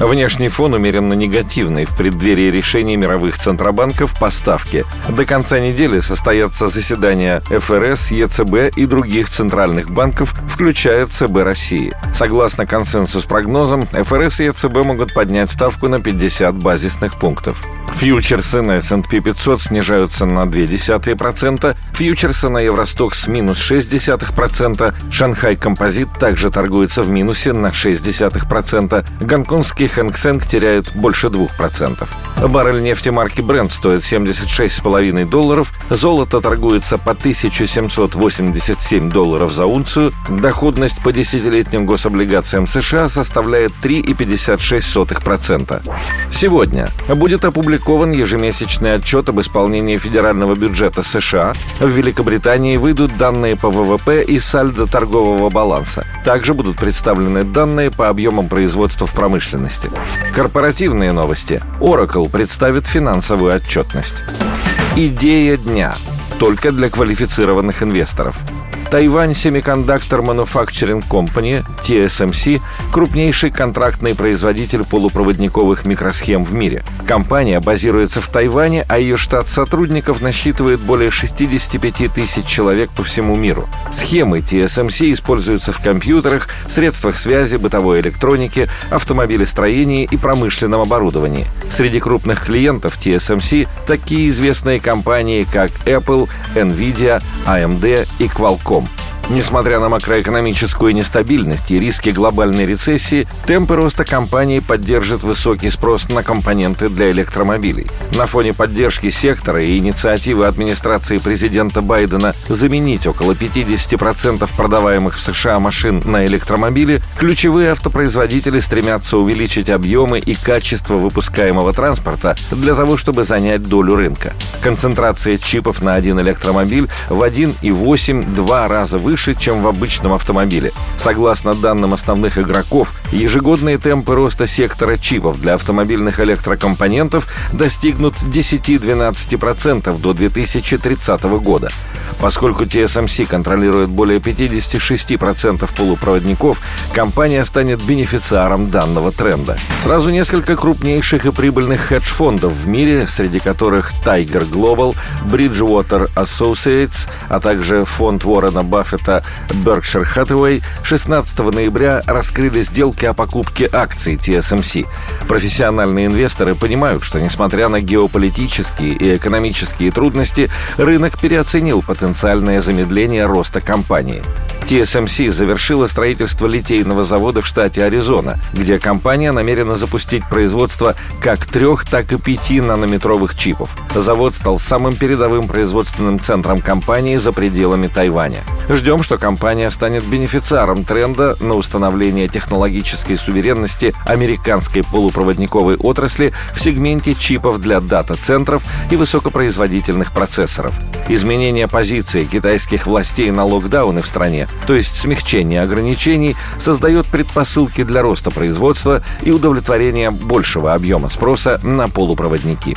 Внешний фон умеренно негативный в преддверии решений мировых центробанков по ставке. До конца недели состоятся заседания ФРС, ЕЦБ и других центральных банков, включая ЦБ России. Согласно консенсус-прогнозам, ФРС и ЕЦБ могут поднять ставку на 50 базисных пунктов. Фьючерсы на S&P 500 снижаются на 0,2%, фьючерсы на Евростокс минус 0,6%, Шанхай Композит также торгуется в минусе на 0,6%, гонконгский Хэнк Сэнк теряет больше 2%. Баррель нефти марки Brent стоит 76,5 долларов, золото торгуется по 1787 долларов за унцию, доходность по десятилетним гособлигациям США составляет 3,56%. Сегодня будет опубликован ежемесячный отчет об исполнении федерального бюджета США. В Великобритании выйдут данные по ВВП и сальдо торгового баланса. Также будут представлены данные по объемам производства в промышленности. Корпоративные новости. Oracle представит финансовую отчетность. Идея дня. Только для квалифицированных инвесторов – Тайвань Semiconductor Manufacturing Company, TSMC, крупнейший контрактный производитель полупроводниковых микросхем в мире. Компания базируется в Тайване, а ее штат сотрудников насчитывает более 65 тысяч человек по всему миру. Схемы TSMC используются в компьютерах, средствах связи, бытовой электронике, автомобилестроении и промышленном оборудовании. Среди крупных клиентов TSMC такие известные компании, как Apple, Nvidia, AMD и Qualcomm. Несмотря на макроэкономическую нестабильность и риски глобальной рецессии, темпы роста компании поддержат высокий спрос на компоненты для электромобилей. На фоне поддержки сектора и инициативы администрации президента Байдена заменить около 50% продаваемых в США машин на электромобили, ключевые автопроизводители стремятся увеличить объемы и качество выпускаемого транспорта для того, чтобы занять долю рынка. Концентрация чипов на один электромобиль в 1,8-2 раза выше выше, чем в обычном автомобиле. Согласно данным основных игроков, ежегодные темпы роста сектора чипов для автомобильных электрокомпонентов достигнут 10-12% до 2030 года. Поскольку TSMC контролирует более 56% полупроводников, компания станет бенефициаром данного тренда. Сразу несколько крупнейших и прибыльных хедж-фондов в мире, среди которых Tiger Global, Bridgewater Associates, а также фонд Уоррена Баффета Berkshire Hathaway, 16 ноября раскрыли сделки о покупке акций TSMC. Профессиональные инвесторы понимают, что несмотря на геополитические и экономические трудности, рынок переоценил потенциал потенциальное замедление роста компании. TSMC завершила строительство литейного завода в штате Аризона, где компания намерена запустить производство как трех, так и пяти нанометровых чипов. Завод стал самым передовым производственным центром компании за пределами Тайваня. Ждем, что компания станет бенефициаром тренда на установление технологической суверенности американской полупроводниковой отрасли в сегменте чипов для дата-центров и высокопроизводительных процессоров. Изменение позиции китайских властей на локдауны в стране то есть смягчение ограничений, создает предпосылки для роста производства и удовлетворения большего объема спроса на полупроводники.